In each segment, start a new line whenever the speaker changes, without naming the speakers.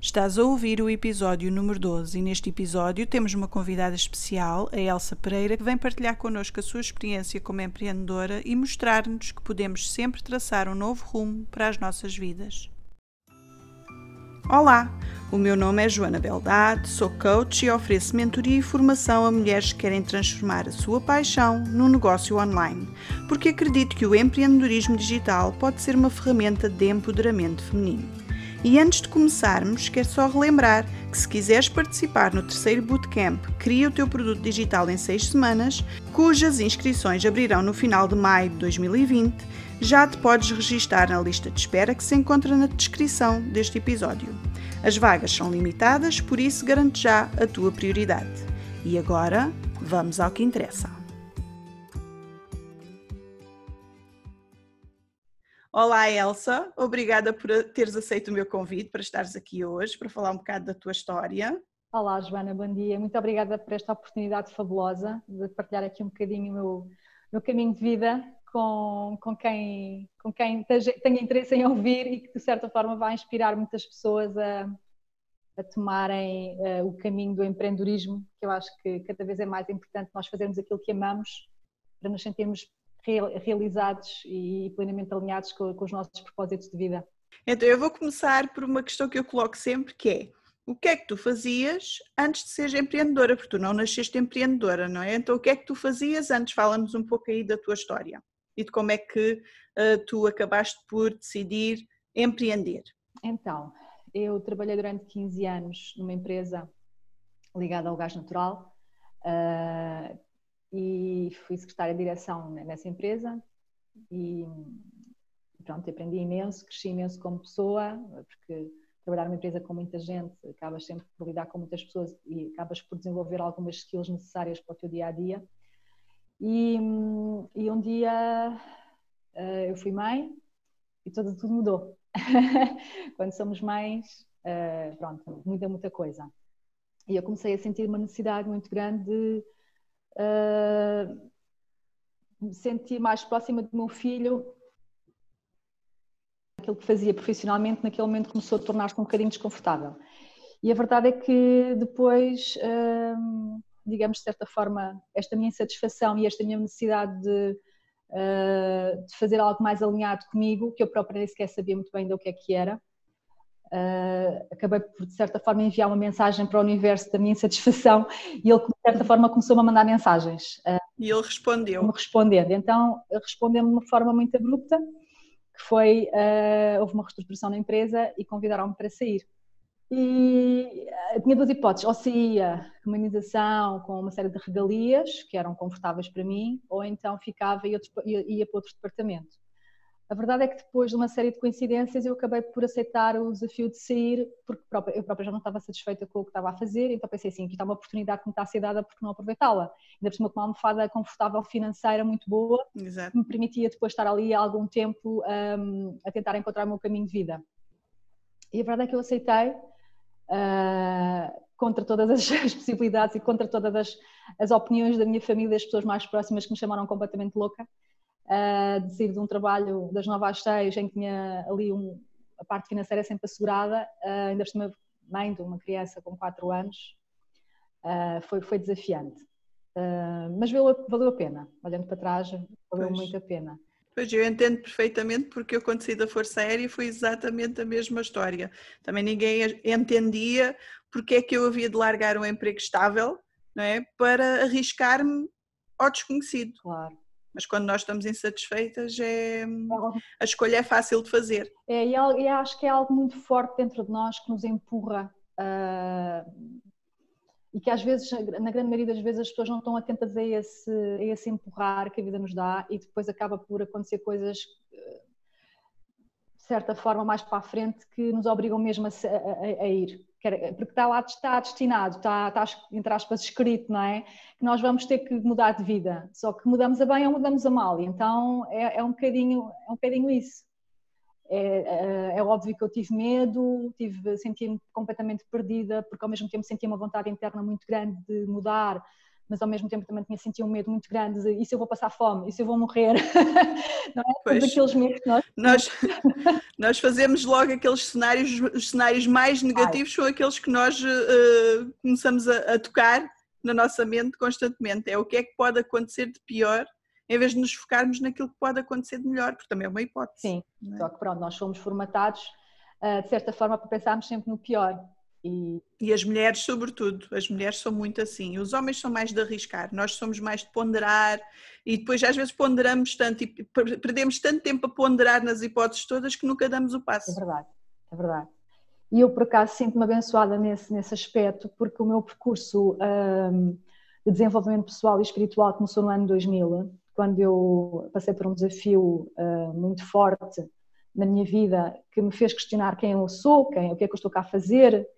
Estás a ouvir o episódio número 12 e neste episódio temos uma convidada especial, a Elsa Pereira, que vem partilhar connosco a sua experiência como empreendedora e mostrar-nos que podemos sempre traçar um novo rumo para as nossas vidas. Olá, o meu nome é Joana Beldade, sou coach e ofereço mentoria e formação a mulheres que querem transformar a sua paixão num negócio online, porque acredito que o empreendedorismo digital pode ser uma ferramenta de empoderamento feminino. E antes de começarmos, quero só relembrar que se quiseres participar no terceiro bootcamp Cria o teu produto digital em 6 semanas, cujas inscrições abrirão no final de maio de 2020, já te podes registar na lista de espera que se encontra na descrição deste episódio. As vagas são limitadas, por isso garante já a tua prioridade. E agora, vamos ao que interessa. Olá, Elsa. Obrigada por teres aceito o meu convite para estares aqui hoje para falar um bocado da tua história.
Olá, Joana, bom dia. Muito obrigada por esta oportunidade fabulosa de partilhar aqui um bocadinho o meu, meu caminho de vida com, com quem, com quem tenha interesse em ouvir e que, de certa forma, vai inspirar muitas pessoas a, a tomarem uh, o caminho do empreendedorismo, que eu acho que cada vez é mais importante nós fazermos aquilo que amamos para nos sentirmos realizados e plenamente alinhados com, com os nossos propósitos de vida.
Então, eu vou começar por uma questão que eu coloco sempre, que é o que é que tu fazias antes de seres empreendedora? Porque tu não nasceste empreendedora, não é? Então, o que é que tu fazias antes? Fala-nos um pouco aí da tua história e de como é que uh, tu acabaste por decidir empreender.
Então, eu trabalhei durante 15 anos numa empresa ligada ao gás natural, uh, e fui secretária de direção nessa empresa e pronto, aprendi imenso, cresci imenso como pessoa, porque trabalhar numa empresa com muita gente, acabas sempre por lidar com muitas pessoas e acabas por desenvolver algumas skills necessárias para o teu dia a dia. E, e um dia uh, eu fui mãe e tudo, tudo mudou. Quando somos mães, uh, pronto, muda muita coisa. E eu comecei a sentir uma necessidade muito grande de uh, me sentir mais próxima do meu filho. Aquilo que fazia profissionalmente, naquele momento começou a tornar-se um bocadinho desconfortável. E a verdade é que depois, uh, digamos de certa forma, esta minha insatisfação e esta minha necessidade de, uh, de fazer algo mais alinhado comigo, que eu própria nem sequer sabia muito bem do que é que era, Uh, acabei por, de certa forma, enviar uma mensagem para o universo da minha insatisfação e ele, de certa forma, começou-me a mandar mensagens.
Uh, e ele respondeu?
Me respondendo. Então, respondeu-me de uma forma muito abrupta, que foi, uh, houve uma reestruturação na empresa e convidaram-me para sair. E tinha duas hipóteses, ou saía uma indenização com uma série de regalias, que eram confortáveis para mim, ou então ficava e ia, ia para outro departamento. A verdade é que depois de uma série de coincidências eu acabei por aceitar o desafio de sair, porque eu própria já não estava satisfeita com o que estava a fazer, então pensei assim, aqui está uma oportunidade que me está a ser dada, porque não aproveitá-la? Ainda por cima com uma almofada confortável financeira muito boa, Exato. que me permitia depois estar ali há algum tempo um, a tentar encontrar o meu caminho de vida. E a verdade é que eu aceitei, uh, contra todas as, possibilidades e contra todas as, as opiniões da minha família, das pessoas mais próximas que me chamaram completamente louca, uh, de sair de um trabalho das 9 às 6 em que tinha ali um, a parte financeira sempre assegurada, uh, ainda por cima mãe de uma criança com 4 anos, uh, foi, foi desafiante. Mas valeu, valeu a pena, olhando para trás, valeu pois. muito a pena.
Pois eu entendo perfeitamente porque eu quando saí da Força Aérea foi exatamente a mesma história. Também ninguém entendia porque é que eu havia de largar um emprego estável não é, para arriscar-me ao desconhecido.
Claro
mas quando nós estamos insatisfeitas é, a escolha é fácil de fazer.
É, e, e acho que é algo muito forte dentro de nós que nos empurra uh, e que às vezes, na grande maioria das vezes, as pessoas não estão atentas a esse, a esse empurrar que a vida nos dá e depois acaba por acontecer coisas de certa forma mais para a frente que nos obrigam mesmo a, a, a ir porque está lá, está destinado, está, está, entre aspas, escrito, não é? Que nós vamos ter que mudar de vida, só que mudamos a bem ou mudamos a mal, então é, é um, bocadinho, é um bocadinho isso. É, é, é óbvio que eu tive medo, tive, senti-me completamente perdida, porque ao mesmo tempo sentia uma vontade interna muito grande de mudar, mas ao mesmo tempo também tinha sentido um medo muito grande de e se eu vou passar fome, e se eu vou morrer, não é?
Pois, Todos aqueles medos que nós... nós... nós fazemos logo aqueles cenários, os cenários mais negativos Ai. são aqueles que nós uh, começamos a, a tocar na nossa mente constantemente, é o que é que pode acontecer de pior em vez de nos focarmos naquilo que pode acontecer de melhor, porque também é uma hipótese.
Sim, é? só que pronto, nós somos formatados uh, de certa forma para pensarmos sempre no pior.
E... e as mulheres, sobretudo, as mulheres são muito assim. Os homens são mais de arriscar, nós somos mais de ponderar e depois às vezes ponderamos tanto e perdemos tanto tempo a ponderar nas hipóteses todas que nunca damos o passo.
É verdade, é verdade. E eu, por acaso, sinto-me abençoada nesse, nesse aspecto, porque o meu percurso um, de desenvolvimento pessoal e espiritual começou no ano 2000, quando eu passei por um desafio uh, muito forte na minha vida que me fez questionar quem eu sou, quem, o que é que eu estou cá a fazer,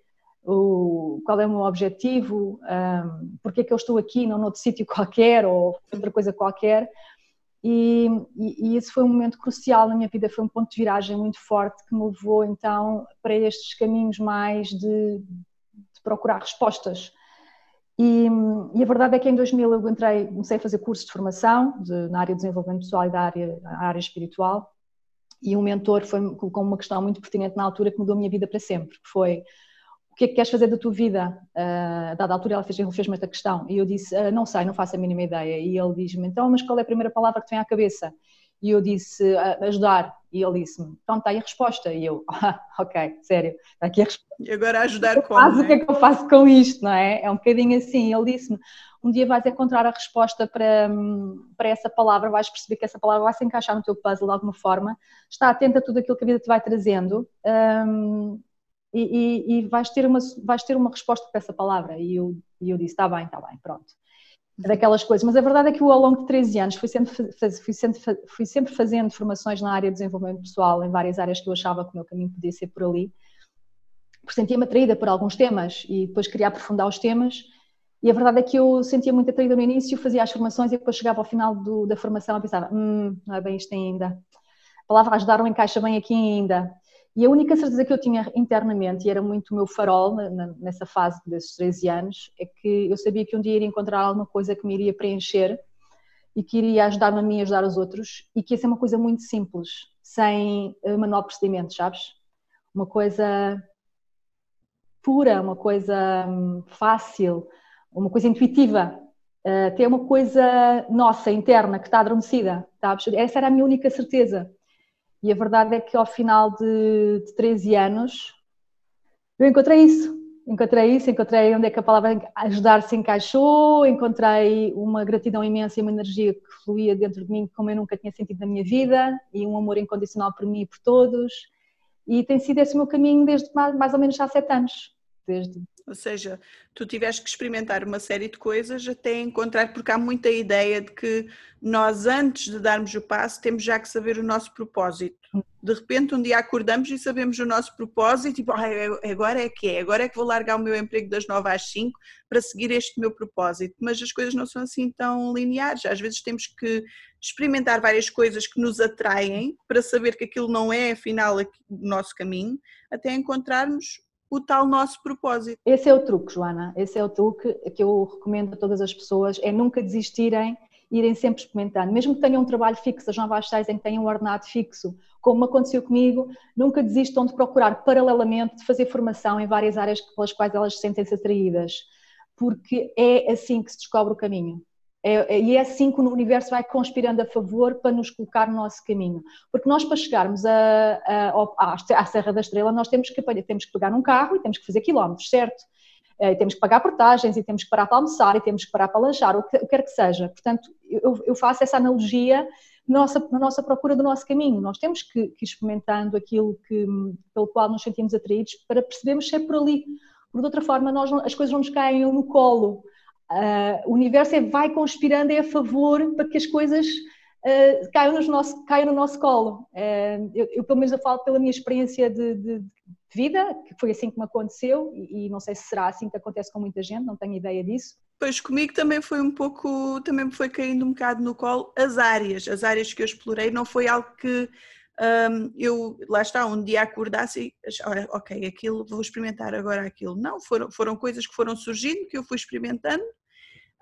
o, qual é o meu objetivo, um, porque é que eu estou aqui, não noutro sítio qualquer ou outra coisa qualquer. E, e, e, esse foi um momento crucial na minha vida, foi um ponto de viragem muito forte que me levou então para estes caminhos mais de, de procurar respostas. E, e, a verdade é que em 2000 eu entrei, comecei a fazer curso de formação de, na área de desenvolvimento pessoal e da área, área espiritual e um mentor foi, colocou uma questão muito pertinente na altura que mudou a minha vida para sempre, que foi que é que queres fazer da tua vida? Uh, dada a altura ela fez-me fez esta questão e eu disse, uh, não sei, não faço a mínima ideia. E ele diz-me, então, mas qual é a primeira palavra que te vem à cabeça? E eu disse, uh, ajudar. E ele disse-me, então está aí a resposta. E eu, ah, ok, sério, está aqui a resposta.
E agora ajudar
como? Faz, O que é que eu faço com isto, não é? É um bocadinho assim. Ele disse-me, um dia vais encontrar a resposta para, para essa palavra, vais perceber que essa palavra vai se encaixar no teu puzzle de alguma forma. Está atento a tudo aquilo que a vida te vai trazendo. Um, e, e, e, vais, ter uma, vais ter uma resposta para essa palavra. E eu, e eu disse: está bem, está bem, pronto. É daquelas coisas. Mas a verdade é que eu, ao longo de 13 anos, fui sempre, fui, sempre, fui sempre fazendo formações na área de desenvolvimento pessoal, em várias áreas que eu achava que o meu caminho podia ser por ali. Porque sentia-me atraída por alguns temas e depois queria aprofundar os temas. E a verdade é que eu sentia muito atraída no início, fazia as formações e depois chegava ao final do, da formação e pensava: hum, não é bem isto ainda. A palavra ajudar não encaixa bem aqui ainda. E a única certeza que eu tinha internamente, e era muito o meu farol nessa fase desses 13 anos, é que eu sabia que um dia iria encontrar alguma coisa que me iria preencher e que iria ajudar-me a mim a ajudar os outros e que ia ser uma coisa muito simples, sem eh, manual de procedimentos, sabes? Uma coisa pura, uma coisa hum, fácil, uma coisa intuitiva, uh, ter uma coisa nossa, interna, que está adormecida, sabes? Essa era a minha única certeza. E a verdade é que ao final de, de 13 anos eu encontrei isso. Encontrei isso, encontrei onde é que a palavra ajudar se encaixou, encontrei uma gratidão imensa e uma energia que fluía dentro de mim como eu nunca tinha sentido na minha vida e um amor incondicional por mim e por todos. E tem sido esse o meu caminho desde mais, mais ou menos há sete anos. Desde
ou seja, tu tiveste que experimentar uma série de coisas até encontrar, porque há muita ideia de que nós, antes de darmos o passo, temos já que saber o nosso propósito. De repente, um dia acordamos e sabemos o nosso propósito e tipo, ah, agora é que é, agora é que vou largar o meu emprego das 9 às 5 para seguir este meu propósito. Mas as coisas não são assim tão lineares. Às vezes temos que experimentar várias coisas que nos atraem para saber que aquilo não é, afinal, o nosso caminho, até encontrarmos o tal nosso propósito.
Esse é o truque, Joana. Esse é o truque que eu recomendo a todas as pessoas, é nunca desistirem, irem sempre experimentando. Mesmo que tenham um trabalho fixo, as novas seis em que tenham um ordenado fixo, como aconteceu comigo, nunca desistam de procurar paralelamente, de fazer formação em várias áreas pelas quais elas sentem-se atraídas, porque é assim que se descobre o caminho. É, é, e é assim que o universo vai conspirando a favor para nos colocar no nosso caminho. Porque nós, para chegarmos a, a, à Serra da Estrela, nós temos que, temos que pegar num carro e temos que fazer quilómetros, certo? E temos que pagar portagens e temos que parar para almoçar e temos que parar para lanchar, o que, quer que seja. Portanto, eu, eu faço essa analogia na nossa, na nossa procura do nosso caminho. Nós temos que, que experimentando aquilo que, pelo qual nos sentimos atraídos para percebermos se é por ali. Porque de outra forma, nós, as coisas não nos caem no colo Uh, o universo é, vai conspirando a favor para que as coisas uh, caiam, nos nosso, caiam no nosso colo. Uh, eu, eu, pelo menos, eu falo pela minha experiência de, de, de vida, que foi assim que me aconteceu, e, e, não sei se será assim que acontece com muita gente, não tenho ideia disso.
Pois comigo também foi um pouco, também me foi caindo um bocado no colo as áreas, as áreas que eu explorei, não foi algo que um, eu, lá está, um dia acordasse e, ok, aquilo, vou experimentar agora aquilo. Não, foram, foram coisas que foram surgindo, que eu fui experimentando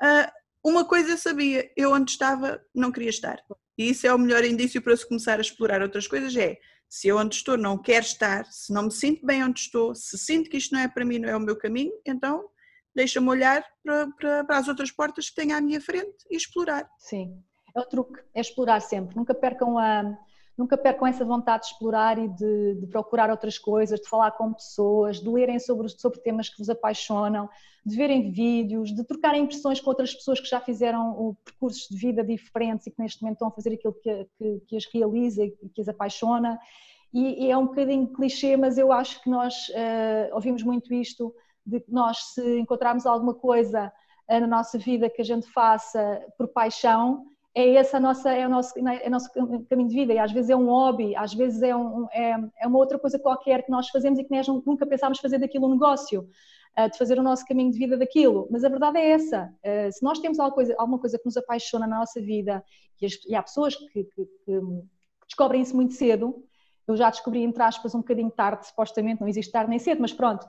Uh, uma coisa eu sabia, eu onde estava não queria estar. E isso é o melhor indício para se começar a explorar outras coisas, é se eu onde estou não quero estar, se não me sinto bem onde estou, se sinto que isto não é para mim, não é o meu caminho, então deixa-me olhar para, para, para, as outras portas que tenho à minha frente e explorar.
Sim, é o truque, é explorar sempre. Nunca percam a, nunca percam essa vontade de explorar e de, de, procurar outras coisas, de falar com pessoas, de lerem sobre, sobre temas que vos apaixonam, de verem vídeos, de trocarem impressões com outras pessoas que já fizeram percursos de vida diferentes e que neste momento estão a fazer aquilo que, que, que as realiza e que as apaixona. E, e, é um bocadinho clichê, mas eu acho que nós uh, ouvimos muito isto, de que nós se encontrarmos alguma coisa uh, na nossa vida que a gente faça por paixão, é esse a nossa, é o nosso, é o nosso caminho de vida. E às vezes é um hobby, às vezes é, um, é, é uma outra coisa qualquer que nós fazemos e que nós nunca pensámos fazer daquilo um negócio, uh, de fazer o nosso caminho de vida daquilo, mas a verdade é essa, uh, se nós temos alguma coisa, alguma coisa que nos apaixona na nossa vida e, as, e há pessoas que, que, que, descobrem isso muito cedo, eu já descobri entre aspas um bocadinho tarde, supostamente, não existe tarde nem cedo, mas pronto,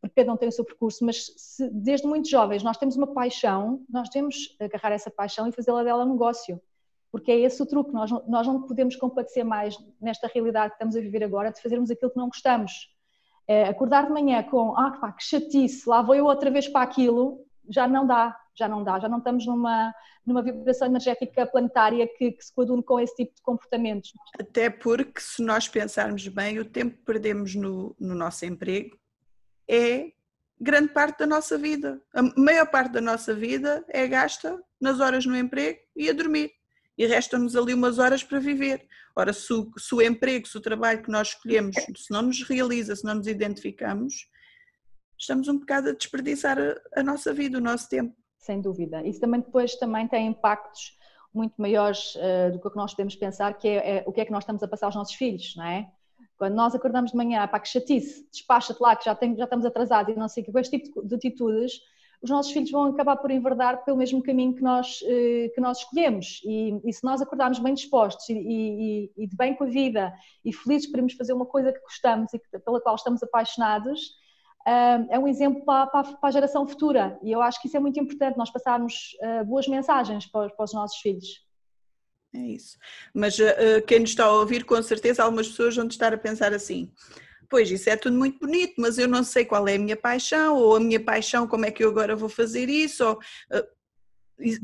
porque cada um tem o seu percurso, mas se, desde muito jovens nós temos uma paixão, nós temos agarrar essa paixão e fazê-la dela negócio, porque é esse o truque, nós, nós não podemos compadecer mais nesta realidade que estamos a viver agora de fazermos aquilo que não gostamos. É, acordar de manhã com, ah pá, que chatice, lá vou eu outra vez para aquilo, já não dá, já não dá, já não estamos numa, numa vibração energética planetária que, que se coadune com esse tipo de comportamentos.
Até porque, se nós pensarmos bem, o tempo que perdemos no, no nosso emprego é grande parte da nossa vida. A maior parte da nossa vida é gasta nas horas no emprego e a dormir. E restam-nos ali umas horas para viver. Ora, se o, se o emprego, se o trabalho que nós escolhemos, se não nos realiza, se não nos identificamos, estamos um bocado a desperdiçar a, a nossa vida, o nosso tempo.
Sem dúvida. Isso também depois também tem impactos muito maiores uh, do que nós podemos pensar, que é, é, o que é que nós estamos a passar aos nossos filhos, não é? Quando nós acordamos de manhã, pá, que chatice, despacha-te lá, que já, tem, já estamos atrasados e não sei o que, com este tipo de atitudes, os nossos filhos vão acabar por enverdar pelo mesmo caminho que nós, uh, que nós escolhemos. E, e, se nós acordarmos bem dispostos e, e, e, de bem com a vida e felizes por irmos fazer uma coisa que gostamos e pela qual estamos apaixonados, é um exemplo para, a geração futura e eu acho que isso é muito importante, nós passarmos uh, boas mensagens para, os nossos filhos.
É isso. Mas uh, quem nos está a ouvir, com certeza, algumas pessoas vão estar a pensar assim: pois isso é tudo muito bonito, mas eu não sei qual é a minha paixão, ou a minha paixão, como é que eu agora vou fazer isso, ou,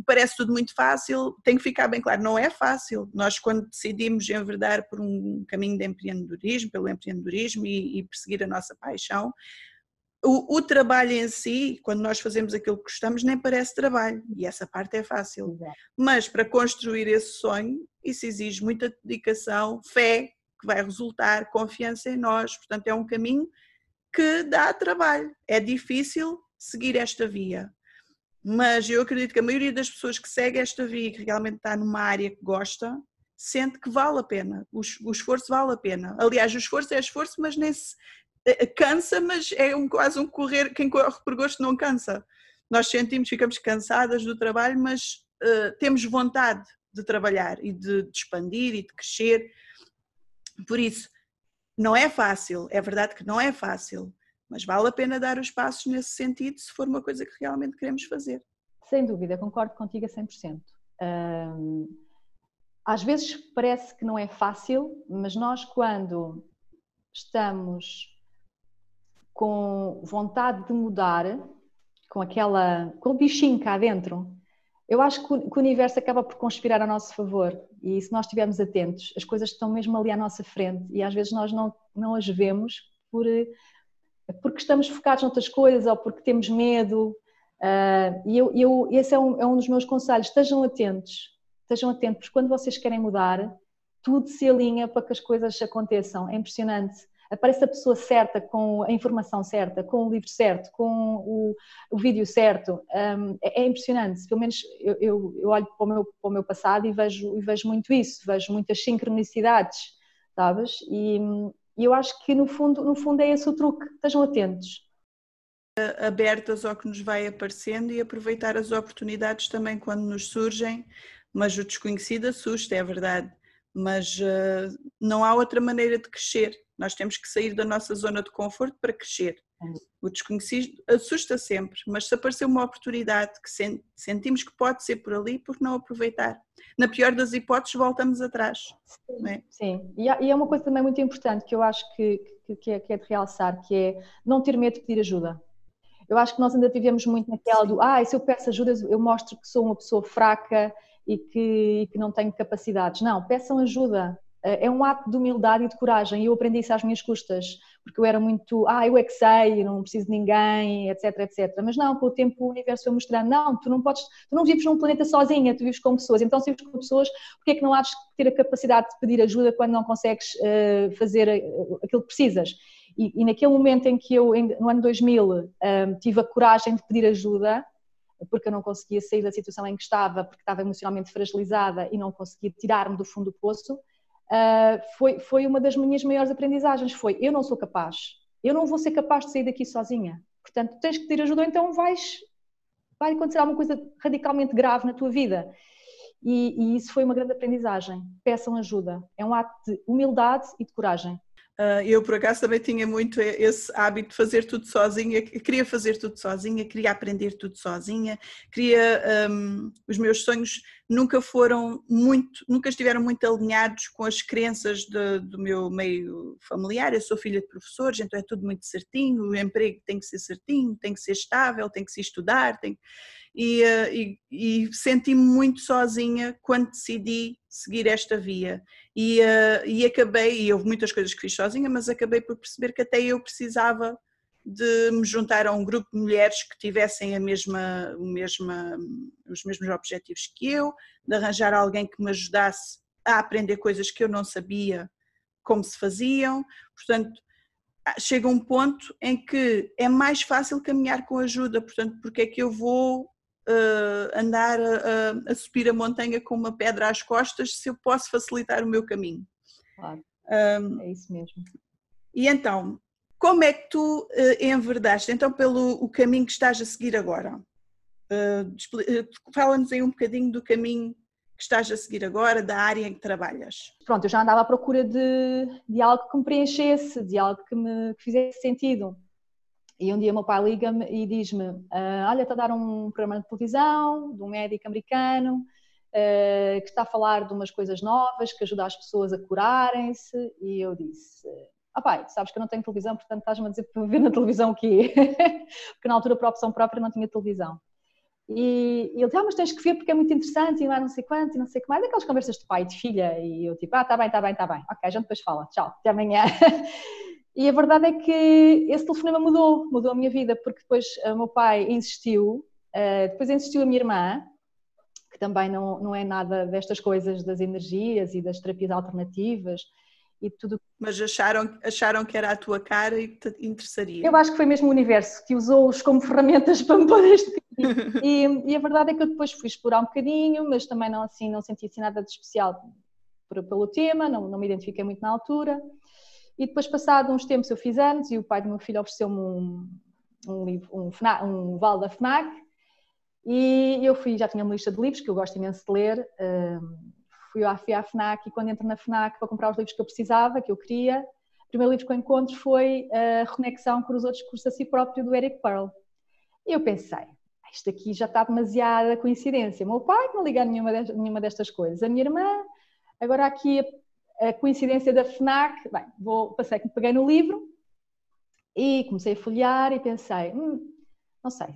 parece tudo muito fácil, tem que ficar bem claro, não é fácil. Nós, quando decidimos enverdar por um caminho de empreendedorismo, pelo empreendedorismo e, e perseguir a nossa paixão, o, o, trabalho em si, quando nós fazemos aquilo que gostamos, nem parece trabalho, e essa parte é fácil. Mas para construir esse sonho, isso exige muita dedicação, fé, que vai resultar, confiança em nós. Portanto, é um caminho que dá trabalho. É difícil seguir esta via. Mas eu acredito que a maioria das pessoas que segue esta via, que realmente está numa área que gosta, sente que vale a pena, o, esforço vale a pena. Aliás, o esforço é esforço, mas nem se, cansa, mas é um, quase um correr, quem corre por gosto não cansa. Nós sentimos, ficamos cansadas do trabalho, mas uh, temos vontade de trabalhar e de, de expandir e de crescer. Por isso, não é fácil, é verdade que não é fácil, mas vale a pena dar os passos nesse sentido se for uma coisa que realmente queremos fazer.
Sem dúvida, concordo contigo a 100%. Um, às vezes parece que não é fácil, mas nós quando estamos com vontade de mudar, com aquela, com o bichinho cá dentro, eu acho que o universo acaba por conspirar a nosso favor. E se nós estivermos atentos, as coisas estão mesmo ali à nossa frente. E às vezes nós não, não as vemos por, porque estamos focados noutras coisas ou porque temos medo. Uh, e eu, eu, esse é um, é um dos meus conselhos: estejam atentos, estejam atentos, porque quando vocês querem mudar, tudo se alinha para que as coisas aconteçam. É impressionante aparece a pessoa certa, com a informação certa, com o livro certo, com o, o vídeo certo, um, é, é, impressionante. Pelo menos eu, eu, eu, olho para o, meu, para o meu passado e vejo, e vejo muito isso, vejo muitas sincronicidades, sabes? E, e eu acho que no fundo, no fundo é esse o truque, estejam atentos
abertas ao que nos vai aparecendo e aproveitar as oportunidades também quando nos surgem, mas o desconhecido assusta, é verdade, mas uh, não há outra maneira de crescer. Nós temos que sair da nossa zona de conforto para crescer. O desconhecido assusta sempre, mas se aparecer uma oportunidade que sentimos que pode ser por ali, por que não aproveitar? Na pior das hipóteses, voltamos atrás.
Sim, é? sim. E, é uma coisa também muito importante que eu acho que, que, é, que é de realçar, que é não ter medo de pedir ajuda. Eu acho que nós ainda vivemos muito naquela do, ah, se eu peço ajuda, eu mostro que sou uma pessoa fraca e que, e que não tenho capacidades. Não, peçam ajuda. Eh, é um ato de humildade e de coragem. E eu aprendi isso às minhas custas, porque eu era muito, ah, eu é que sei, não preciso de ninguém, etc, etc. Mas não, com o tempo o universo foi mostrando, não, tu não podes, tu não vives num planeta sozinha, tu vives com pessoas. Então, se vives com pessoas, porquê é que não há de ter a capacidade de pedir ajuda quando não consegues uh, fazer aquilo que precisas? E, e, naquele momento em que eu, no ano 2000, um, eh, tive a coragem de pedir ajuda, porque eu não conseguia sair da situação em que estava, porque estava emocionalmente fragilizada e não conseguia tirar-me do fundo do poço, uh, foi, foi uma das minhas maiores aprendizagens, foi eu não sou capaz, eu não vou ser capaz de sair daqui sozinha, portanto tens que pedir ajuda, então vais, vai acontecer alguma coisa radicalmente grave na tua vida. E, e isso foi uma grande aprendizagem. Peçam ajuda. É um ato de humildade e de coragem.
Uh, eu, por acaso, também tinha muito esse hábito de fazer tudo sozinha, queria fazer tudo sozinha, queria aprender tudo sozinha, queria. Um, os meus sonhos nunca foram muito, nunca estiveram muito alinhados com as crenças de, do meu meio familiar. Eu sou filha de professores, então é tudo muito certinho, o emprego tem que ser certinho, tem que ser estável, tem que se estudar, tem e, uh, e, e senti-me muito sozinha quando decidi seguir esta via. E, uh, e acabei, e houve muitas coisas que fiz sozinha, mas acabei por perceber que até eu precisava de me juntar a um grupo de mulheres que tivessem a mesma, mesma, os mesmos objetivos que eu, de arranjar alguém que me ajudasse a aprender coisas que eu não sabia como se faziam. Portanto, chega um ponto em que é mais fácil caminhar com ajuda, portanto, porque é que eu vou uh, andar a, a, subir a montanha com uma pedra às costas se eu posso facilitar o meu caminho.
Claro, um, é isso mesmo.
E então, como é que tu uh, enverdaste então pelo o caminho que estás a seguir agora? Uh, Fala-nos aí um bocadinho do caminho que estás a seguir agora, da área em que trabalhas.
Pronto, eu já andava à procura de, de algo que me preenchesse, de algo que me que fizesse sentido. E um dia o meu pai liga-me e diz-me: uh, Olha, está a dar um programa de televisão de um médico americano uh, que está a falar de umas coisas novas que ajuda as pessoas a curarem-se. E eu disse: Ah, pai, sabes que eu não tenho televisão, portanto estás-me a dizer para ver na televisão o quê? Porque na altura, por opção própria, não tinha televisão. E, e ele disse: Ah, mas tens que ver porque é muito interessante e não, não sei quanto e não sei o que mais. Aquelas conversas de pai e de filha. E eu tipo: Ah, está bem, está bem, está bem. Ok, a gente depois fala. Tchau, até amanhã. E a verdade é que esse telefonema mudou, mudou a minha vida, porque depois o meu pai insistiu, uh, depois insistiu a minha irmã, que também não, não é nada destas coisas das energias e das terapias alternativas e tudo.
Mas acharam, acharam que era a tua cara e te interessaria?
Eu acho que foi mesmo o universo que usou-os como ferramentas para me pôr este e, e a verdade é que eu depois fui explorar um bocadinho, mas também não assim, não senti assim nada de especial pelo tema, não, não me identifiquei muito na altura. E depois, passado uns tempos, eu fiz anos e o pai do meu filho ofereceu-me um, um, um, um vale da FNAC e eu fui, já tinha uma lista de livros que eu gosto imenso de ler. fui, à, fui FNAC e quando entro na FNAC para comprar os livros que eu precisava, que eu queria, o primeiro livro que eu encontro foi a Reconexão com os outros cursos a si próprio, do Eric Pearl. E eu pensei, ah, isto aqui já está demasiada coincidência. O meu pai não liga a nenhuma, nenhuma destas coisas. A minha irmã, agora aqui a coincidência da FNAC, bem, vou, passei que peguei no livro e comecei a folhear e pensei, hum, não sei,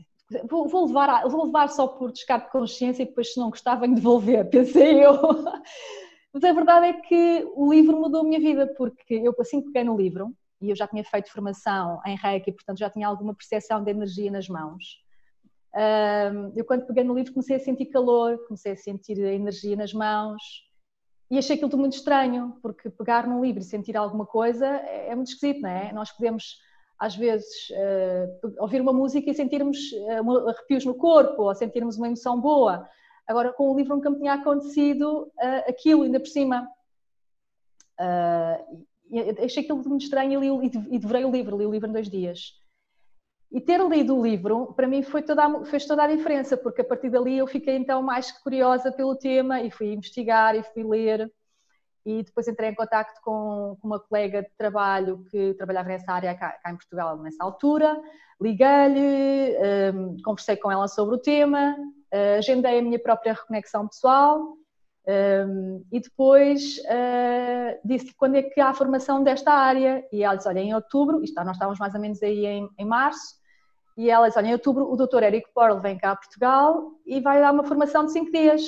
vou, vou, levar, vou levar só por descarte de consciência e depois se não gostar venho devolver, pensei eu. Mas a verdade é que o livro mudou a minha vida, porque eu assim que peguei no livro, e eu já tinha feito formação em Reiki, portanto já tinha alguma percepção de energia nas mãos, eu quando peguei no livro comecei a sentir calor, comecei a sentir a energia nas mãos, e achei aquilo tudo muito estranho, porque pegar num livro e sentir alguma coisa é, é muito esquisito, não é? Nós podemos, às vezes, uh, ouvir uma música e sentirmos uh, arrepios no corpo, ou sentirmos uma emoção boa. Agora, com o livro nunca me tinha acontecido uh, aquilo, ainda por cima. Achei aquilo muito estranho e, li, e devorei o livro, li o livro em dois dias. E ter lido o livro, para mim, foi toda, fez toda a diferença, porque a partir dali eu fiquei então mais curiosa pelo tema e fui investigar e fui ler. e depois entrei em contato com, com, uma colega de trabalho que trabalhava nessa área cá, cá em Portugal nessa altura, liguei-lhe, um, conversei com ela sobre o tema, uh, agendei a minha própria reconexão pessoal um, e depois uh, disse quando é que há a formação desta área e ela disse, olha, em outubro, isto, nós estávamos mais ou menos aí em, em março, e ela disse, olha, em outubro o doutor Eric Porl vem cá a Portugal e vai dar uma formação de 5 dias.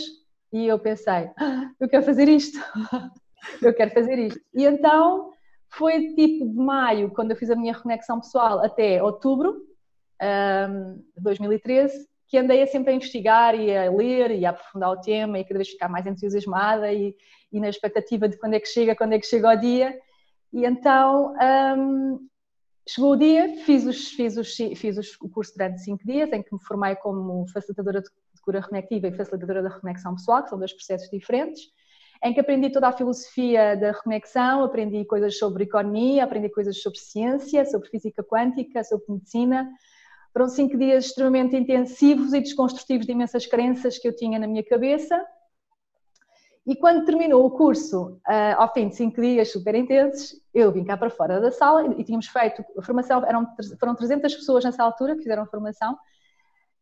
E eu pensei, ah, eu quero fazer isto. eu quero fazer isto. E então foi tipo de maio, quando eu fiz a minha reconexão pessoal, até outubro de 2013, que andei a sempre a investigar e a ler e a aprofundar o tema e cada vez ficar mais entusiasmada e, e na expectativa de quando é que chega, quando é que chega o dia. E então um, chegou o dia, fiz, os, fiz, os, fiz os, o curso durante cinco dias, em que me formei como facilitadora de cura reconectiva e facilitadora da reconexão pessoal, que são dois processos diferentes em que aprendi toda a filosofia da reconexão, aprendi coisas sobre economia, aprendi coisas sobre ciência, sobre física quântica, sobre medicina. Foram cinco dias extremamente intensivos e desconstrutivos de imensas crenças que eu tinha na minha cabeça. E quando terminou o curso, uh, ao fim de cinco dias super intensos, eu vim cá para fora da sala e tínhamos feito a formação, eram, foram 300 pessoas nessa altura que fizeram a formação.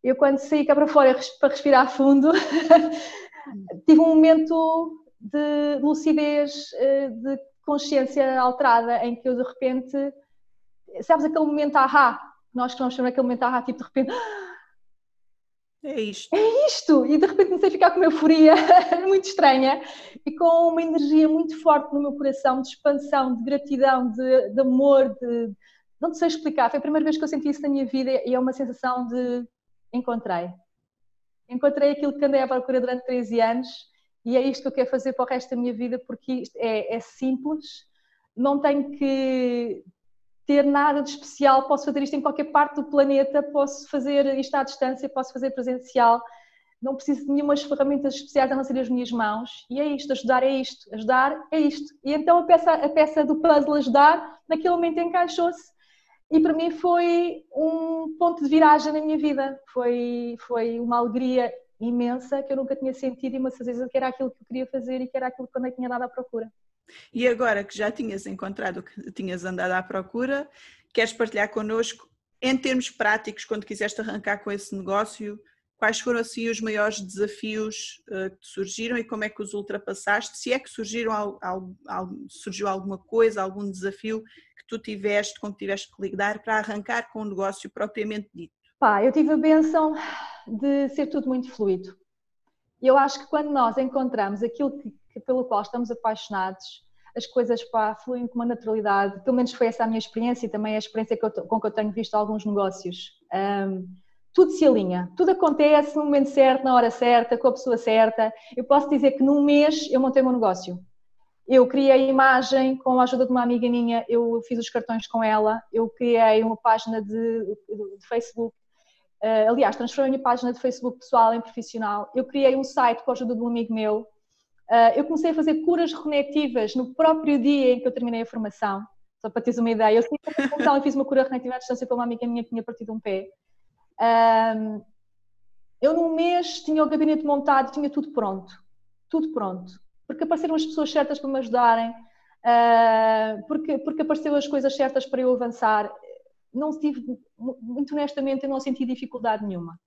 Eu, quando saí cá para fora para respirar fundo, tive um momento de lucidez, eh, de consciência alterada, em que eu de repente, sabes aquele momento ahá, nós que nós chamamos aquele momento ahá, tipo de repente.
É isto.
É isto! E de repente comecei a ficar com uma euforia muito estranha e com uma energia muito forte no meu coração, de expansão, de gratidão, de, de amor, de. Não sei explicar, foi a primeira vez que eu senti isso na minha vida e é uma sensação de encontrei. Encontrei aquilo que andei à procura durante 13 anos e é isto que eu quero fazer para o resto da minha vida, porque é, é simples, não tenho que ter nada de especial, posso fazer isto em qualquer parte do planeta, posso fazer isto à distância, posso fazer presencial, não preciso de nenhumas ferramentas especiais a não ser as minhas mãos, e é isto, ajudar é isto, ajudar é isto. E então a peça, a peça do puzzle ajudar, naquele momento encaixou-se, e para mim foi um ponto de viragem na minha vida, foi, foi uma alegria imensa que eu nunca tinha sentido e uma certeza que era aquilo que eu queria fazer e que era aquilo que eu tinha dado à procura.
E agora que já tinhas encontrado o que tinhas andado à procura, queres partilhar connosco, em termos práticos, quando quiseste arrancar com esse negócio, quais foram assim os maiores desafios uh, que surgiram e como é que os ultrapassaste? Se é que surgiram al, al, al, surgiu alguma coisa, algum desafio que tu tiveste, com que tiveste que lidar para arrancar com o negócio propriamente dito?
Pá, eu tive a benção de ser tudo muito fluido. Eu acho que quando nós encontramos aquilo que, que, pelo qual estamos apaixonados, as coisas pá, fluem com uma naturalidade. Pelo menos foi essa a minha experiência e também a experiência que eu, com que eu tenho visto alguns negócios. Um, tudo se alinha, tudo acontece no momento certo, na hora certa, com a pessoa certa. Eu posso dizer que num mês eu montei o meu negócio. Eu criei a imagem com a ajuda de uma amiga minha, eu fiz os cartões com ela, eu criei uma página de, de Facebook Uh, aliás, transformei a minha página de Facebook pessoal em profissional. Eu criei um site com a ajuda de um amigo meu. Uh, eu comecei a fazer curas reconectivas no próprio dia em que eu terminei a formação. Só para teres uma ideia. Eu fiz uma cura reconectiva à distância para uma amiga minha que tinha partido um pé. Uh, eu num mês tinha o gabinete montado, tinha tudo pronto. Tudo pronto. Porque apareceram as pessoas certas para me ajudarem. porque, porque apareceram as coisas certas para eu avançar não tive, muito honestamente, eu não senti dificuldade nenhuma.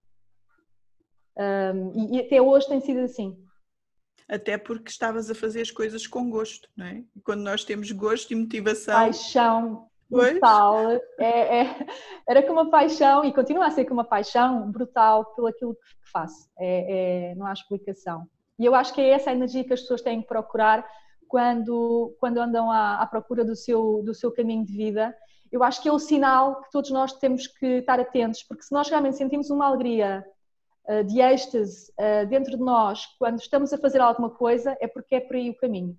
Um, e, e, até hoje tem sido assim.
Até porque estavas a fazer as coisas com gosto, não é? Quando nós temos gosto e motivação.
Paixão brutal. É, é, era com uma paixão, e continua a ser com uma paixão brutal pelo aquilo que faço. É, é, não há explicação. E eu acho que é essa a energia que as pessoas têm que procurar quando, quando andam à, à procura do seu, do seu caminho de vida eu acho que é o sinal que todos nós temos que estar atentos, porque se nós realmente sentimos uma alegria de êxtase uh, dentro de nós quando estamos a fazer alguma coisa, é porque é por aí o caminho.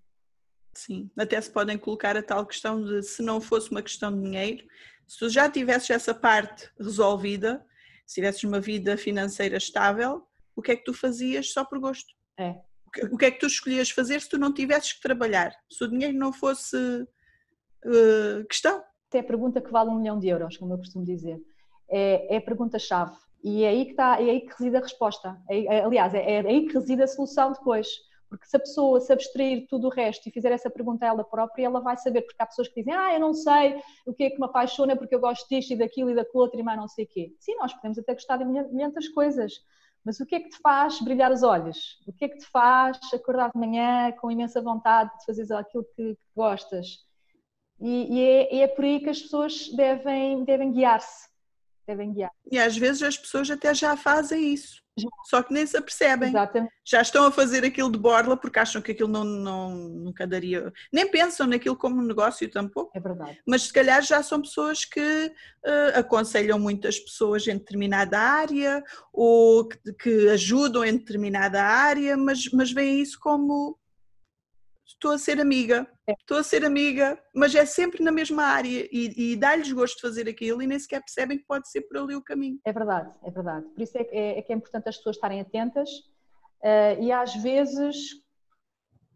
Sim, até se podem colocar a tal questão de se não fosse uma questão de dinheiro, se tu já tivesses essa parte resolvida, se tivesses uma vida financeira estável, o que é que tu fazias só por gosto?
É.
O que é que tu escolhias fazer se tu não tivesses que trabalhar? Se o dinheiro não fosse uh, questão?
é a pergunta que vale um milhão de euros, como eu costumo dizer. É, é a pergunta-chave. E é aí que está, é aí que reside a resposta. É, é, aliás, é, é, aí que reside a solução depois. Porque se a pessoa se abstrair tudo o resto e fizer essa pergunta a ela própria, ela vai saber, porque há pessoas que dizem, ah, eu não sei o que é que me apaixona porque eu gosto disto e daquilo e daquilo outro e mais não sei o quê. Sim, nós podemos até gostar de milhares coisas, mas o que é que te faz brilhar os olhos? O que é que te faz acordar de manhã com imensa vontade de fazer aquilo que, gostas? E, e, é, é, por aí que as pessoas devem, devem guiar-se. Devem guiar.
E às vezes as pessoas até já fazem isso. Só que nem se apercebem.
Exatamente.
Já estão a fazer aquilo de borla porque acham que aquilo não, não, nunca daria. Nem pensam naquilo como negócio tampouco.
É verdade.
Mas se calhar já são pessoas que uh, aconselham muitas pessoas em determinada área ou que, que ajudam em determinada área, mas, mas veem isso como estou a ser amiga, é. estou a ser amiga, mas é sempre na mesma área e, e dá-lhes gosto de fazer aquilo e nem sequer percebem que pode ser por ali o caminho.
É verdade, é verdade. Por isso é, é, é que é importante as pessoas estarem atentas uh, e às vezes,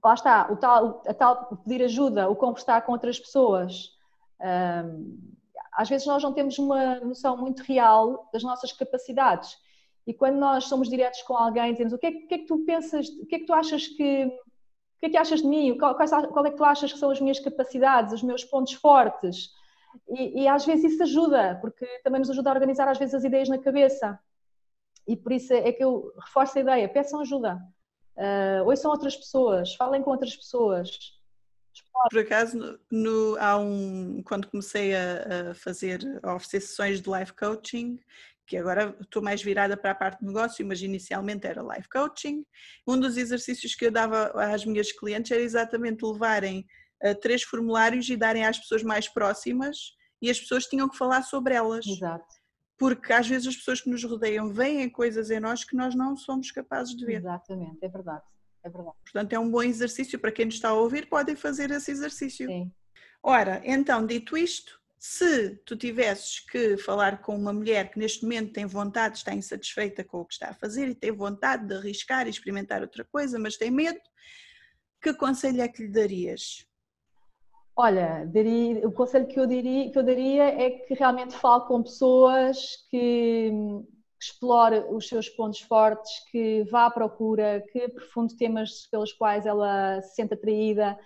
lá está, o tal, a tal pedir ajuda, o conversar com outras pessoas. Uh, às vezes nós não temos uma noção muito real das nossas capacidades. E quando nós somos diretos com alguém, dizemos o que é, o que, é que tu pensas, o que é que tu achas que que é que achas de mim? Qual, qual, é que tu achas que são as minhas capacidades, os meus pontos fortes? E, e, às vezes isso ajuda, porque também nos ajuda a organizar às vezes as ideias na cabeça. E por isso é que eu reforço a ideia, peçam ajuda. Uh, ouçam outras pessoas, falem com outras pessoas.
Por acaso, no, há um, quando comecei a, a fazer, a oferecer sessões de life coaching, que agora estou mais virada para a parte de negócio, mas inicialmente era life coaching. Um dos exercícios que eu dava às minhas clientes era exatamente levarem uh, três formulários e darem às pessoas mais próximas e as pessoas tinham que falar sobre elas.
Exato.
Porque às vezes as pessoas que nos rodeiam veem coisas em nós que nós não somos capazes de ver.
Exatamente, é verdade. É verdade.
Portanto, é um bom exercício para quem nos está a ouvir, podem fazer esse exercício.
Sim.
Ora, então, dito isto, se tu tivesses que falar com uma mulher que neste momento tem vontade, está insatisfeita com o que está a fazer e tem vontade de arriscar e experimentar outra coisa, mas tem medo, que conselho é que lhe darias?
Olha, daria, o conselho que eu, que eu daria é que realmente fale com pessoas que, que explore os seus pontos fortes, que vá à procura, que aprofunde temas pelos quais ela se sente atraída,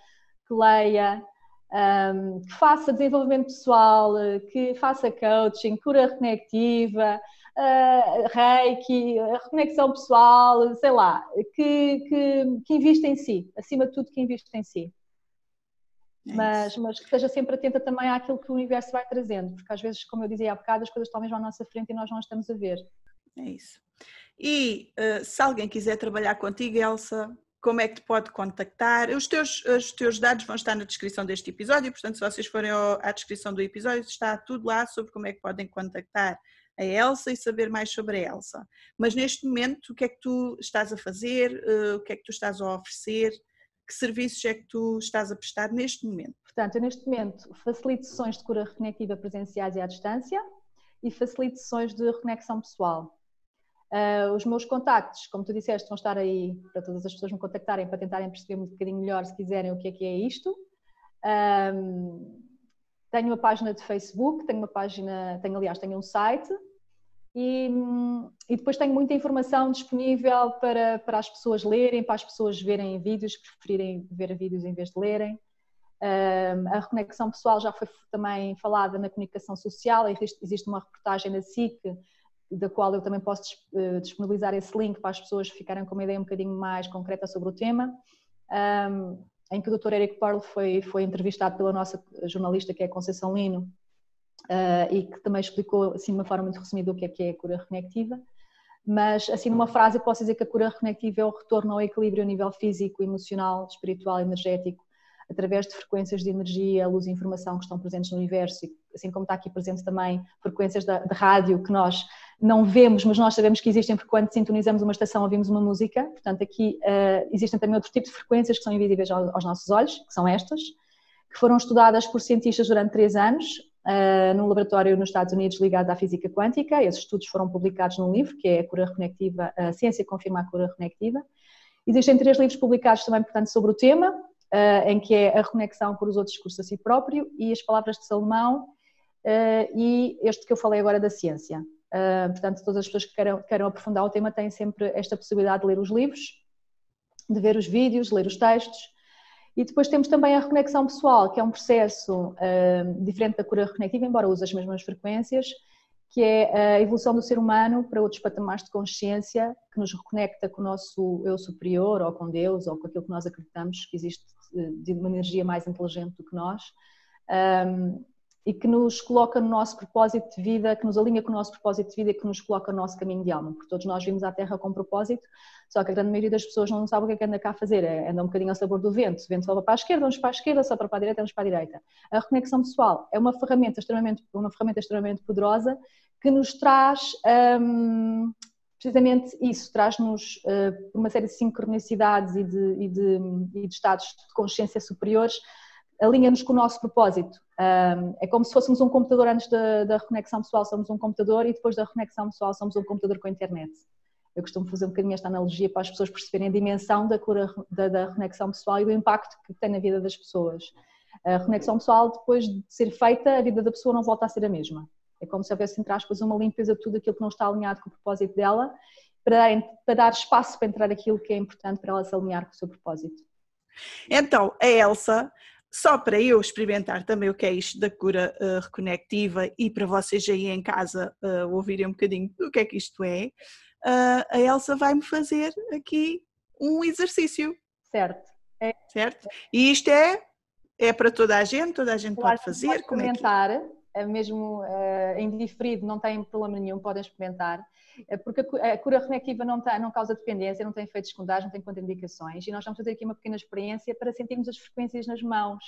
que leia, um, que faça desenvolvimento pessoal, que faça coaching, cura reconectiva, uh, reiki, reconexão pessoal, sei lá, que, que, que invista em si, acima de tudo que invista em si. É mas, mas que esteja sempre atenta também àquilo que o universo vai trazendo, porque às vezes, como eu dizia há bocado, as coisas estão mesmo à nossa frente e nós não estamos a ver.
É isso. E uh, se alguém quiser trabalhar contigo, Elsa, como é que te pode contactar. Os teus, os teus dados vão estar na descrição deste episódio, portanto, se vocês forem à descrição do episódio, está tudo lá sobre como é que podem contactar a Elsa e saber mais sobre a Elsa. Mas neste momento, o que é que tu estás a fazer? Eh, o que é que tu estás a oferecer? Que serviços é que tu estás a prestar neste momento?
Portanto, eu neste momento facilito sessões de cura reconectiva presenciais e à distância e facilito sessões de reconexão pessoal. Uh, os meus contactos, como tu disseste, vão estar aí para todas as pessoas me contactarem para tentarem perceber um bocadinho melhor, se quiserem, o que é que é isto. Um, tenho uma página de Facebook, tenho uma página, tenho aliás, tenho um site e, e, depois tenho muita informação disponível para, para as pessoas lerem, para as pessoas verem vídeos, preferirem ver vídeos em vez de lerem. Um, a reconexão pessoal já foi também falada na comunicação social, existe, existe uma reportagem na SIC da qual eu também posso eh, disponibilizar esse link para as pessoas ficarem com uma ideia um bocadinho mais concreta sobre o tema, um, em que o Dr. Eric Pearl foi, foi entrevistado pela nossa jornalista, que é Conceição Lino, uh, e que também explicou, assim, de uma forma muito resumida, o que é que é a cura reconectiva. Mas, assim, numa frase, eu posso dizer que a cura reconectiva é o retorno ao equilíbrio a nível físico, emocional, espiritual, energético, através de frequências de energia, luz e informação que estão presentes no universo, assim como está aqui presente também frequências de, de rádio que nós não vemos, mas nós sabemos que existem porque quando sintonizamos uma estação ouvimos uma música. Portanto, aqui uh, existem também outro tipo de frequências que são invisíveis aos, aos, nossos olhos, que são estas, que foram estudadas por cientistas durante três anos uh, num laboratório nos Estados Unidos ligado à física quântica. Esses estudos foram publicados num livro que é a cura reconectiva, a ciência confirma a cura reconectiva. Existem três livros publicados também, portanto, sobre o tema, uh, em que é a reconexão por os outros discursos a si próprio e as palavras de Salomão e este que eu falei agora da ciência. Uh, portanto, todas as pessoas que queiram, queiram aprofundar o tema têm sempre esta possibilidade de ler os livros. de ver os vídeos, ler os textos. E depois temos também a reconexão pessoal, que é um processo uh, diferente da cura reconectiva, embora use as mesmas frequências, que é a evolução do ser humano para outros patamares de consciência, que nos reconecta com o nosso eu superior, ou com Deus, ou com aquilo que nós acreditamos que existe de uma energia mais inteligente do que nós. Um, e que nos coloca no nosso propósito de vida, que nos alinha com o nosso propósito de vida e que nos coloca no nosso caminho de alma, porque todos nós vimos à Terra com propósito, só que a grande maioria das pessoas não sabe o que é que anda cá a fazer, é, anda um bocadinho ao sabor do vento, o vento sopra para a esquerda, vamos para a esquerda, sopra para a direita, vamos para a direita. A reconexão pessoal é uma ferramenta extremamente, uma ferramenta extremamente poderosa que nos traz hum, precisamente isso, traz-nos uh, uma série de sincronicidades e de, e de, e de estados de consciência superiores, alinha-nos com o nosso propósito. É como se fôssemos um computador antes da, da, reconexão pessoal, somos um computador, e depois da reconexão pessoal, somos um computador com a internet. Eu costumo fazer um bocadinho esta analogia para as pessoas perceberem a dimensão da, cura, da, da reconexão pessoal e do impacto que tem na vida das pessoas. A reconexão pessoal, depois de ser feita, a vida da pessoa não volta a ser a mesma. É como se houvesse, entre aspas, uma limpeza de tudo aquilo que não está alinhado com o propósito dela, para dar, para dar espaço para entrar aquilo que é importante para ela se alinhar com o seu propósito.
Então, a Elsa só para eu experimentar também o que é isto da cura uh, reconectiva e para vocês aí em casa uh, ouvirem um bocadinho do que é que isto é, uh, a Elsa vai-me fazer aqui um exercício.
Certo.
É. Certo? E isto é, é para toda a gente, toda a gente claro, pode fazer. Pode
experimentar, é que... É mesmo uh, em diferido, não tem problema nenhum, podem experimentar. porque a cura reconectiva não, tem, não causa dependência, não tem efeitos secundários, não tem contraindicações e nós vamos fazer aqui uma pequena experiência para sentirmos as frequências nas mãos,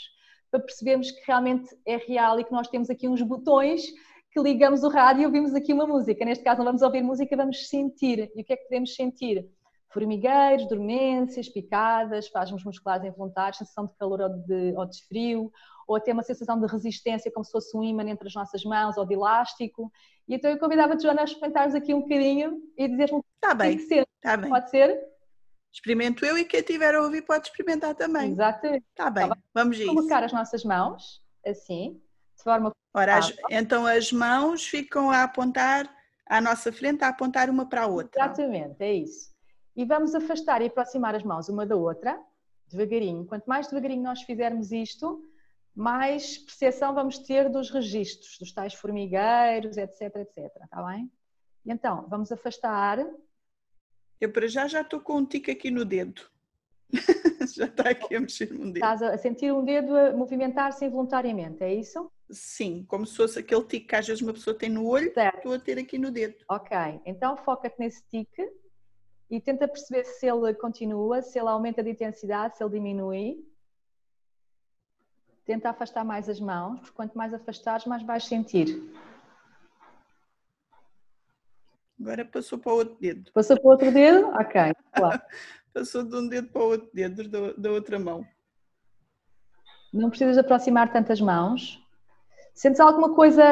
para percebermos que realmente é real e que nós temos aqui uns botões que ligamos o rádio e ouvimos aqui uma música. Neste caso não vamos ouvir música, vamos sentir. E o que é que podemos sentir? Formigueiros, dormências, picadas, espasmos musculares involuntários, sensação de calor ou de, ou de frio, ou até uma sensação de resistência, como se fosse um imã entre as nossas mãos ou de elástico. E então eu convidava a Joana a experimentares aqui um bocadinho e dizer-me
tá bem,
que
Tá bem.
Pode ser?
Experimento eu e quem tiver a ouvir pode experimentar também.
Exatamente.
Está bem, tá vamos a isso.
Colocar as nossas mãos, assim, de forma...
Ora, as, então as mãos ficam a apontar à nossa frente, a apontar uma para a outra.
Exatamente, é isso. E vamos afastar e aproximar as mãos uma da outra, devagarinho. Quanto mais devagarinho nós fizermos isto, mais percepção vamos ter dos registros, dos tais formigueiros, etc, etc, está bem? Então, vamos afastar.
Eu para já já estou com um tique aqui no dedo. já está aqui a mexer um dedo.
Estás a sentir um dedo a movimentar-se involuntariamente, é isso?
Sim, como se fosse aquele tique que às vezes uma pessoa tem no olho, certo. estou a ter aqui no dedo.
Ok, então foca-te nesse tique e tenta perceber se ele continua, se ele aumenta de intensidade, se ele diminui. Tenta afastar mais as mãos, porque quanto mais afastares, mais vais sentir.
Agora passou para o outro dedo.
Passou para o outro dedo? Ok. Claro.
passou de um dedo para o outro dedo da, da outra mão.
Não precisas aproximar tantas mãos. Sentes alguma coisa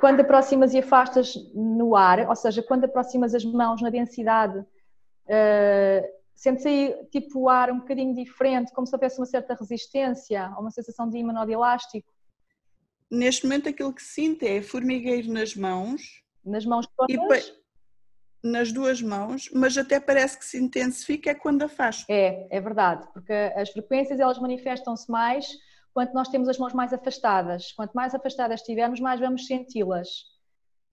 quando aproximas e afastas no ar? Ou seja, quando aproximas as mãos na densidade, uh, Sentes aí tipo o ar um bocadinho diferente, como se houvesse uma certa resistência ou uma sensação de imã de elástico?
Neste momento aquilo que sinto é formigueiro nas mãos.
Nas mãos todas?
nas duas mãos, mas até parece que se intensifica é quando afasto.
É, é verdade, porque as frequências elas manifestam-se mais quando nós temos as mãos mais afastadas. Quanto mais afastadas estivermos, mais vamos senti-las.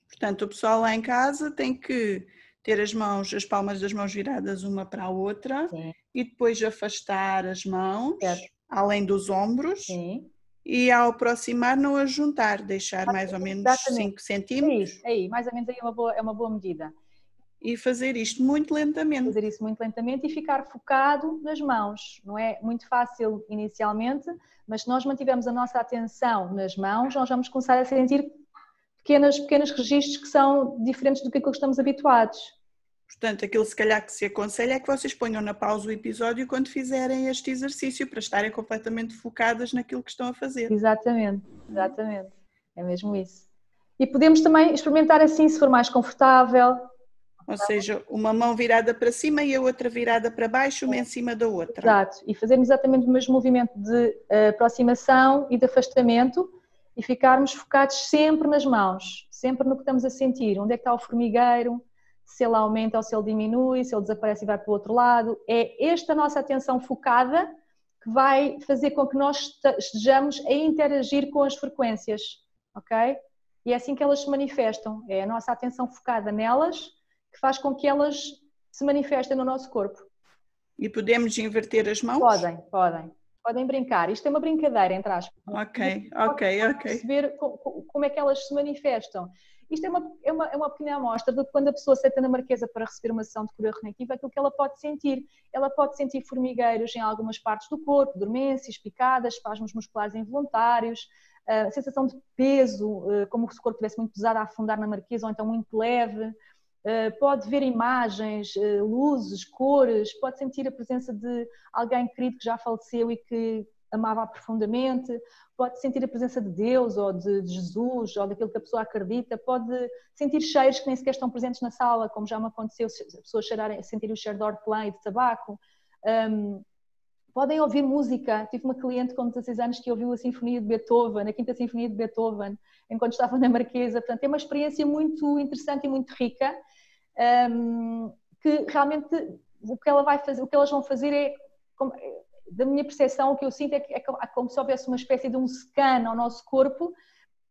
Portanto, o pessoal lá em casa tem que ter as mãos, as palmas das mãos viradas uma para a outra Sim. e depois afastar as mãos, certo. além dos ombros. Sim. E ao aproximar, não as juntar, deixar mais ou menos Exatamente. 5 centímetros.
Aí, aí, mais ou menos aí é uma boa, é uma boa medida.
E fazer isto muito lentamente.
Fazer isso muito lentamente e ficar focado nas mãos. Não é muito fácil inicialmente, mas se nós mantivermos a nossa atenção nas mãos, nós vamos começar a sentir pequenas, pequenos registros que são diferentes do que aquilo que estamos habituados.
Portanto, aquilo se calhar que se aconselha é que vocês ponham na pausa o episódio quando fizerem este exercício, para estarem completamente focadas naquilo que estão a fazer.
Exatamente, exatamente. É mesmo isso. E podemos também experimentar assim, se for mais confortável.
Ou seja, uma mão virada para cima e a outra virada para baixo, uma em cima da outra.
Exato. E fazermos exatamente o mesmo movimento de eh, aproximação e de afastamento e ficarmos focados sempre nas mãos, sempre no que estamos a sentir. Onde é que está o formigueiro? Se ele aumenta ou se ele diminui, se ele desaparece e vai para o outro lado. É esta nossa atenção focada que vai fazer com que nós estejamos a interagir com as frequências, ok? E é assim que elas se manifestam. É a nossa atenção focada nelas que faz com que elas se manifestem no nosso corpo.
E podemos inverter as mãos?
Podem, podem. Podem brincar. Isto é uma brincadeira, entre aspas.
Ok, ok, ok.
Perceber como é que elas se manifestam. Isto é uma, é uma, é uma pequena amostra de quando a pessoa senta na marquesa para receber uma sessão de cura regenerativa, aquilo que ela pode sentir. Ela pode sentir formigueiros em algumas partes do corpo, dormências, picadas, espasmos musculares involuntários, a sensação de peso, eh, como se o corpo estivesse muito pesado a afundar na marquesa ou então muito leve. Eh, pode ver imagens, luzes, cores, pode sentir a presença de alguém querido que já faleceu e que amava profundamente, pode sentir a presença de Deus ou de, Jesus ou daquilo que a pessoa acredita, pode sentir cheiros que nem sequer estão presentes na sala, como já me aconteceu, as pessoas cheirarem, sentirem o cheiro de hortelã e de tabaco. Um, podem ouvir música. Tive uma cliente com 16 anos que ouviu a Sinfonia de Beethoven, a Quinta Sinfonia de Beethoven, enquanto estava na Marquesa. Portanto, é uma experiência muito interessante e muito rica, um, que realmente o que, ela vai fazer, o que elas vão fazer é da minha percepção, o que eu sinto é, que é como se houvesse uma espécie de um scan ao nosso corpo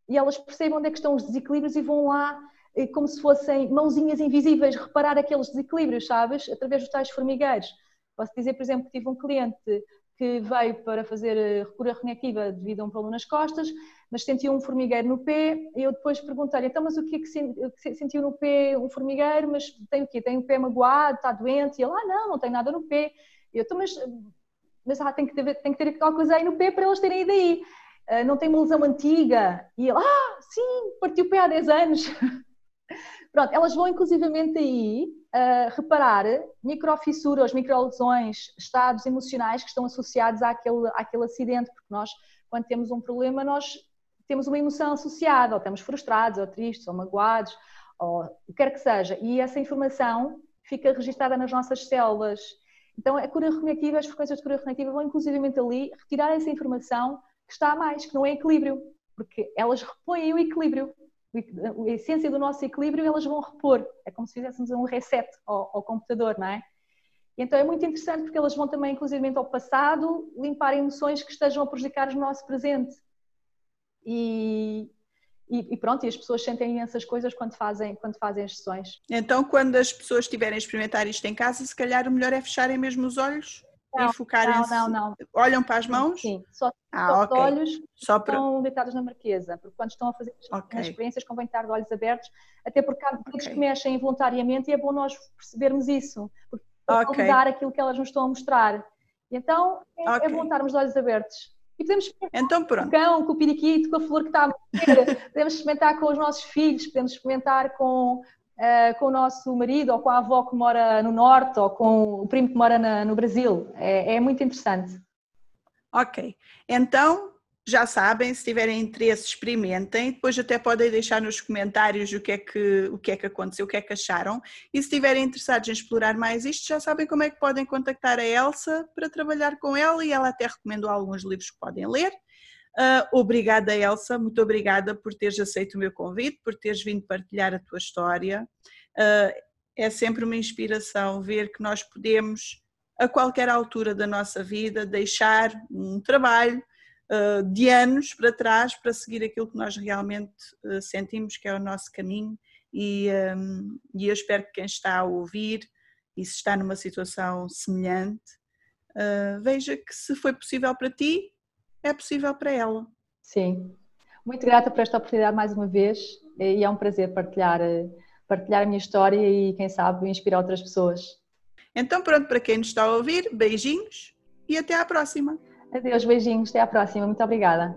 e elas percebem onde é que estão os desequilíbrios e vão lá eh, como se fossem mãozinhas invisíveis reparar aqueles desequilíbrios, sabes? Através dos tais formigueiros. Posso dizer, por exemplo, que tive um cliente que veio para fazer eh, recura reativa devido a um problema nas costas, mas sentiu um formigueiro no pé, e eu depois perguntei-lhe, então, mas o que é que sentiu no pé um formigueiro, mas tem o quê? Tem o pé magoado, está doente? E ele, ah, não, não tem nada no pé. E eu, então, mas mas ah, tem, que ter, tem que ter aquela coisa aí no pé para eles terem ido aí. Uh, não tem uma lesão antiga. E ele, ah, sim, partiu o pé há 10 anos. Pronto, elas vão inclusivamente aí uh, reparar microfissuras, microlesões, estados emocionais que estão associados àquele, àquele acidente, porque nós, quando temos um problema, nós temos uma emoção associada, ou estamos frustrados, ou tristes, ou magoados, ou o que quer que seja. E essa informação fica registada nas nossas células então, a cura regenerativa, as frequências de cura regenerativa vão inclusivamente ali retirar essa informação que está a mais, que não é equilíbrio, porque elas repõem o equilíbrio. A essência do nosso equilíbrio elas vão repor. É como se fizéssemos um reset ao, ao computador, não é? E então é muito interessante porque elas vão também, inclusivamente ao passado, limpar emoções que estejam a prejudicar o nosso presente. E, e, e, pronto, e as pessoas sentem essas coisas quando fazem, quando fazem as sessões.
Então, quando as pessoas estiverem a experimentar isto em casa, se calhar o melhor é fecharem mesmo os olhos
não,
e focarem
Não, não, não.
Olham para as mãos?
Sim, só, ah, só okay. os olhos só para... estão deitados na marquesa, porque quando estão a fazer okay. as experiências convém estar de olhos abertos, até porque há okay. que mexem involuntariamente e é bom nós percebermos isso, porque okay. dar aquilo que elas nos estão a mostrar. E então é, é bom estarmos de olhos abertos. E podemos experimentar
então,
com o cão, com o periquito, com a flor que está a morrer, podemos experimentar com os nossos filhos, podemos experimentar com, uh, com o nosso marido, ou com a avó que mora no norte, ou com o primo que mora na, no Brasil. É, é muito interessante.
Ok. Então, já sabem, se tiverem interesse, experimentem. Depois até podem deixar nos comentários o que é que, o que, é que aconteceu, o que é que acharam. E se estiverem interessados em explorar mais isto, já sabem como é que podem contactar a Elsa para trabalhar com ela e ela até recomendou alguns livros que podem ler. Uh, obrigada, Elsa, muito obrigada por teres aceito o meu convite, por teres vindo partilhar a tua história. Uh, é sempre uma inspiração ver que nós podemos, a qualquer altura da nossa vida, deixar um trabalho, de anos para trás para seguir aquilo que nós realmente eh, sentimos que é o nosso caminho e, ehm, e eu espero que quem está a ouvir e se está numa situação semelhante eh, veja que se foi possível para ti, é possível para ela.
Sim, muito grata por esta oportunidade mais uma vez e é um prazer partilhar, partilhar a minha história e quem sabe inspirar outras pessoas.
Então pronto, para quem nos está a ouvir, beijinhos e até à próxima.
Adeus, beijinhos, até à próxima. Muito obrigada.